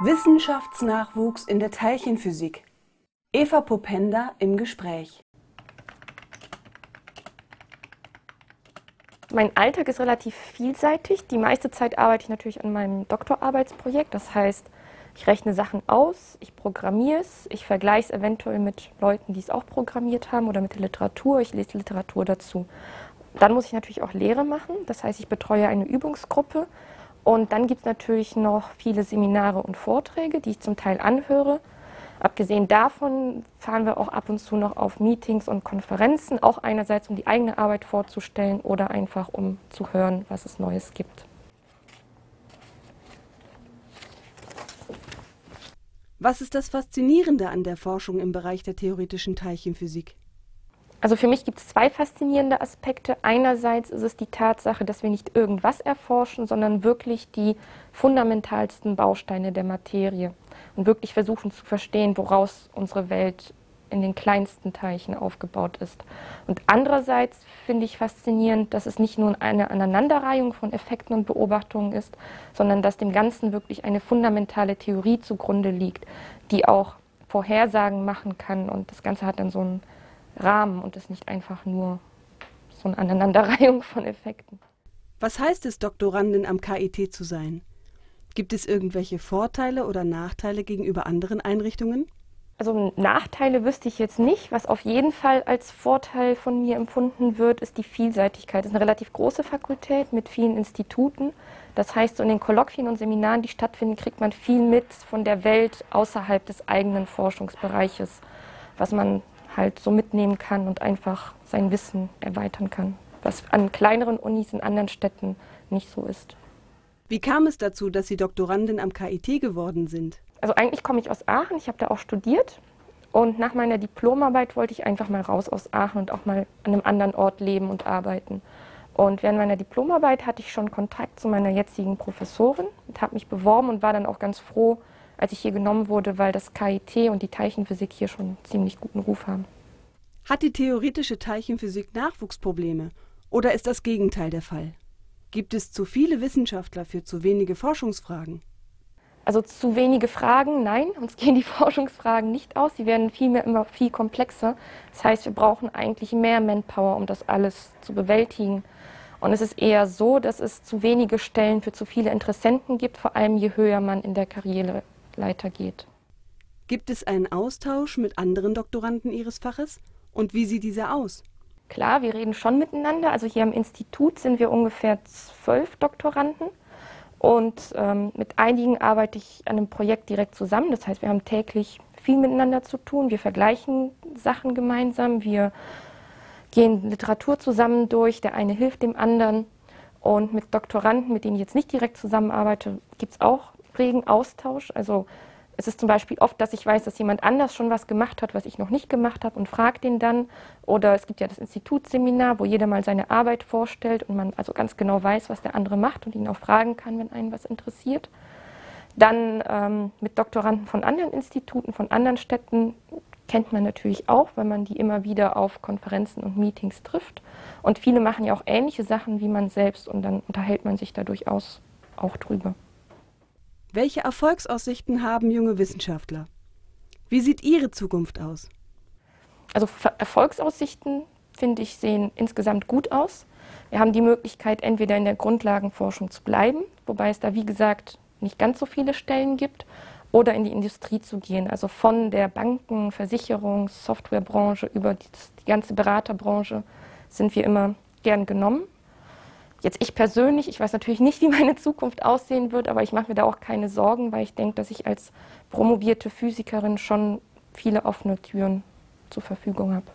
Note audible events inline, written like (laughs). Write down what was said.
Wissenschaftsnachwuchs in der Teilchenphysik. Eva Popenda im Gespräch. Mein Alltag ist relativ vielseitig. Die meiste Zeit arbeite ich natürlich an meinem Doktorarbeitsprojekt. Das heißt, ich rechne Sachen aus, ich programmiere es, ich vergleiche es eventuell mit Leuten, die es auch programmiert haben oder mit der Literatur. Ich lese Literatur dazu. Dann muss ich natürlich auch Lehre machen. Das heißt, ich betreue eine Übungsgruppe. Und dann gibt es natürlich noch viele Seminare und Vorträge, die ich zum Teil anhöre. Abgesehen davon fahren wir auch ab und zu noch auf Meetings und Konferenzen, auch einerseits um die eigene Arbeit vorzustellen oder einfach um zu hören, was es Neues gibt. Was ist das Faszinierende an der Forschung im Bereich der theoretischen Teilchenphysik? Also für mich gibt es zwei faszinierende Aspekte. Einerseits ist es die Tatsache, dass wir nicht irgendwas erforschen, sondern wirklich die fundamentalsten Bausteine der Materie und wirklich versuchen zu verstehen, woraus unsere Welt in den kleinsten Teilchen aufgebaut ist. Und andererseits finde ich faszinierend, dass es nicht nur eine Aneinanderreihung von Effekten und Beobachtungen ist, sondern dass dem Ganzen wirklich eine fundamentale Theorie zugrunde liegt, die auch Vorhersagen machen kann und das Ganze hat dann so einen Rahmen und ist nicht einfach nur so eine Aneinanderreihung von Effekten. Was heißt es, Doktorandin am KIT zu sein? Gibt es irgendwelche Vorteile oder Nachteile gegenüber anderen Einrichtungen? Also Nachteile wüsste ich jetzt nicht. Was auf jeden Fall als Vorteil von mir empfunden wird, ist die Vielseitigkeit. Es ist eine relativ große Fakultät mit vielen Instituten. Das heißt, so in den Kolloquien und Seminaren, die stattfinden, kriegt man viel mit von der Welt außerhalb des eigenen Forschungsbereiches, was man halt so mitnehmen kann und einfach sein Wissen erweitern kann, was an kleineren Unis in anderen Städten nicht so ist. Wie kam es dazu, dass Sie Doktorandin am KIT geworden sind? Also eigentlich komme ich aus Aachen, ich habe da auch studiert und nach meiner Diplomarbeit wollte ich einfach mal raus aus Aachen und auch mal an einem anderen Ort leben und arbeiten. Und während meiner Diplomarbeit hatte ich schon Kontakt zu meiner jetzigen Professorin und habe mich beworben und war dann auch ganz froh, als ich hier genommen wurde, weil das KIT und die Teilchenphysik hier schon ziemlich guten Ruf haben. Hat die theoretische Teilchenphysik Nachwuchsprobleme oder ist das Gegenteil der Fall? Gibt es zu viele Wissenschaftler für zu wenige Forschungsfragen? Also zu wenige Fragen, nein, uns (laughs) gehen die Forschungsfragen nicht aus. Sie werden vielmehr immer viel komplexer. Das heißt, wir brauchen eigentlich mehr Manpower, um das alles zu bewältigen. Und es ist eher so, dass es zu wenige Stellen für zu viele Interessenten gibt, vor allem je höher man in der Karriere Leiter geht. Gibt es einen Austausch mit anderen Doktoranden Ihres Faches? Und wie sieht dieser aus? Klar, wir reden schon miteinander. Also hier am Institut sind wir ungefähr zwölf Doktoranden. Und ähm, mit einigen arbeite ich an einem Projekt direkt zusammen. Das heißt, wir haben täglich viel miteinander zu tun. Wir vergleichen Sachen gemeinsam. Wir gehen Literatur zusammen durch. Der eine hilft dem anderen. Und mit Doktoranden, mit denen ich jetzt nicht direkt zusammenarbeite, gibt es auch regen Austausch. Also es ist zum Beispiel oft, dass ich weiß, dass jemand anders schon was gemacht hat, was ich noch nicht gemacht habe und frage den dann. Oder es gibt ja das Institutsseminar, wo jeder mal seine Arbeit vorstellt und man also ganz genau weiß, was der andere macht und ihn auch fragen kann, wenn einen was interessiert. Dann ähm, mit Doktoranden von anderen Instituten, von anderen Städten kennt man natürlich auch, weil man die immer wieder auf Konferenzen und Meetings trifft. Und viele machen ja auch ähnliche Sachen wie man selbst und dann unterhält man sich da durchaus auch drüber. Welche Erfolgsaussichten haben junge Wissenschaftler? Wie sieht Ihre Zukunft aus? Also Erfolgsaussichten, finde ich, sehen insgesamt gut aus. Wir haben die Möglichkeit, entweder in der Grundlagenforschung zu bleiben, wobei es da, wie gesagt, nicht ganz so viele Stellen gibt, oder in die Industrie zu gehen. Also von der Banken-, Versicherungs-, Softwarebranche über die, ganze Beraterbranche sind wir immer gern genommen. Jetzt ich persönlich, ich weiß natürlich nicht, wie meine Zukunft aussehen wird, aber ich mache mir da auch keine Sorgen, weil ich denke, dass ich als promovierte Physikerin schon viele offene Türen zur Verfügung habe.